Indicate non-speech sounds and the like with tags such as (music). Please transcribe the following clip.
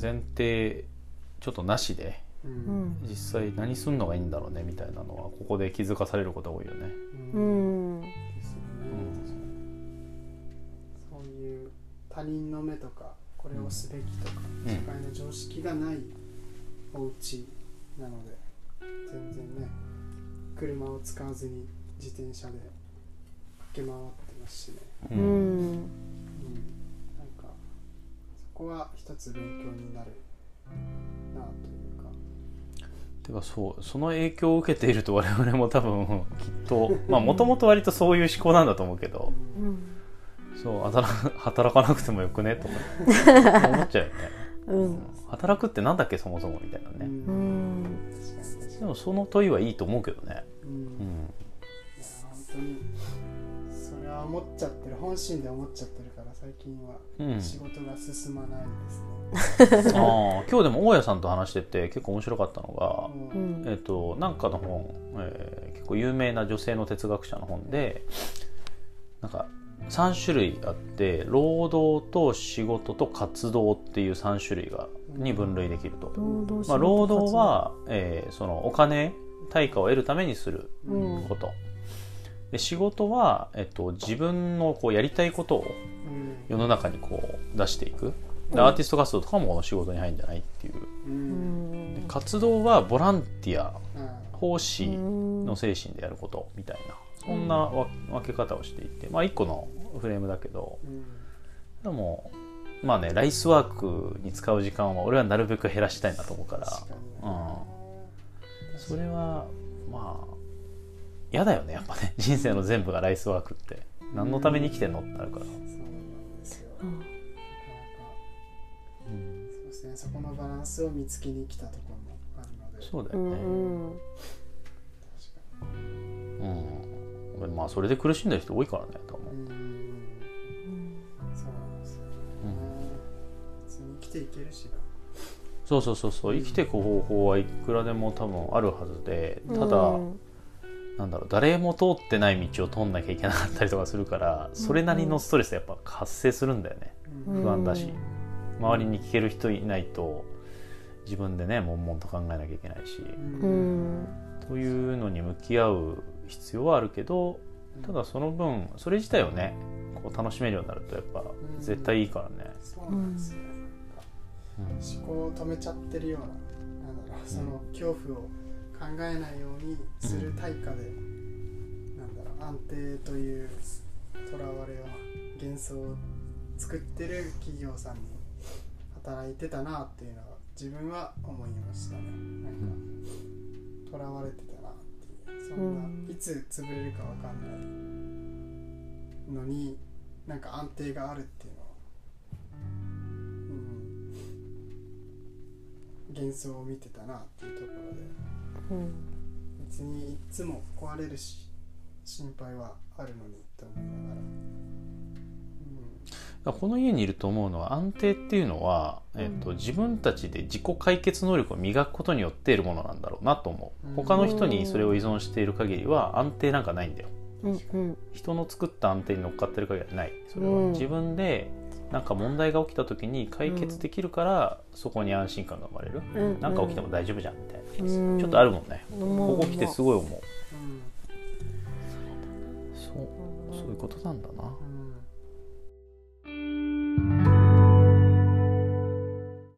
前提ちょっとなしでううん。ん実際何すんのがいいんだろうねみたいなのはここで気づかされることが多いよね。ううん。そういう他人の目とかこれをすべきとか、うん。社会の常識がないお家なので全然ね車を使わずに自転車で駆け回ってますしね、ううんこは一つ勉強になるなというか。てかそうその影響を受けていると我々も多分きっと (laughs) まあもともと割とそういう思考なんだと思うけどうん。そう働かなくてもよくねとか思っちゃうよね、うん。働くってなんだっけそもそもみたいなうね、うん。でもその問いはいいと思うけどね、に、うん。うん、は思っちゃってる本心で思っちゃってるから最近は。うん、仕事が進まないですね、ああ今日でも大家さんと話してて結構面白かったのが、ううん。んえっとなんかの本、えー結構有名な女性の哲学者の本でなんか3種類あって労働と仕事と活動っていう3種類がに分類できると、労働まあ、労働は、えーそのお金対価を得るためにするうん。ことで仕事は、えっと、自分のこうやりたいことをうん。世の中にこう出していく。でアーティスト活動とかもこの仕事に入るんじゃないっていう。ううん。活動はボランティアあ奉仕うん。の精神でやることみたいなそんなわ分け方をしていてまあ一個のフレームだけど。うん。でもまあねライスワークに使う時間は俺はなるべく減らしたいなと思うから。うん。それはまあ嫌だよねやっぱね。(laughs) 人生の全部がライスワークって。何のために生きてんのってなるから、そうなん。ですよ、うんなんかそうですね。そこのバランスを見つけに来たところもあるので。うそうだよね。ん。確かうん、俺まあそれで苦しんでる人多いからねと思う、にうん。そうなんですよ。ね、普通に生きていけるしな。そうそうそうそう。生きていく方法はいくらでも多分あるはずでただ、うんなんだろう誰も通ってない道を通んなきゃいけなかったりとかするからそれなりのストレスやっぱ発生するんだよね。うん。不安だし。周りに聞ける人いないと自分でね悶々と考えなきゃいけないし。うん。というのに向き合う必要はあるけどただその分それ自体をねこう楽しめるようになるとやっぱ絶対いいからね、そうなんですよ、うん。思考を止めちゃってるようななんだろうその恐怖を考えないようにする対価で、なんだろう安定というとらわれは幻想を作ってる企業さんに働いてたなっていうのは自分は思いましたね。なんかとらわれてたなっていう。そんな、うんいつ潰れるかわかんないのになんか安定があるっていうのはうん。幻想を見てたなっていうところでうん。別にいつも壊れるし心配はあるのにと思いながら、この家にいると思うのは安定っていうのは、えっと自分たちで自己解決能力を磨くことによっているものなんだろうなと思う。うん。他の人にそれを依存している限りは安定なんかないんだよ。うんうん。人の作った安定に乗っかってる限りはない。それはうん。自分でなんか問題が起きた時に解決できるからそこに安心感が生まれる、うん。なんか起きても大丈夫じゃんみたいな、うん。ちょっとあるもんね、思う。ここ来てすごい思う。うん。そうそういうことなんだな。うん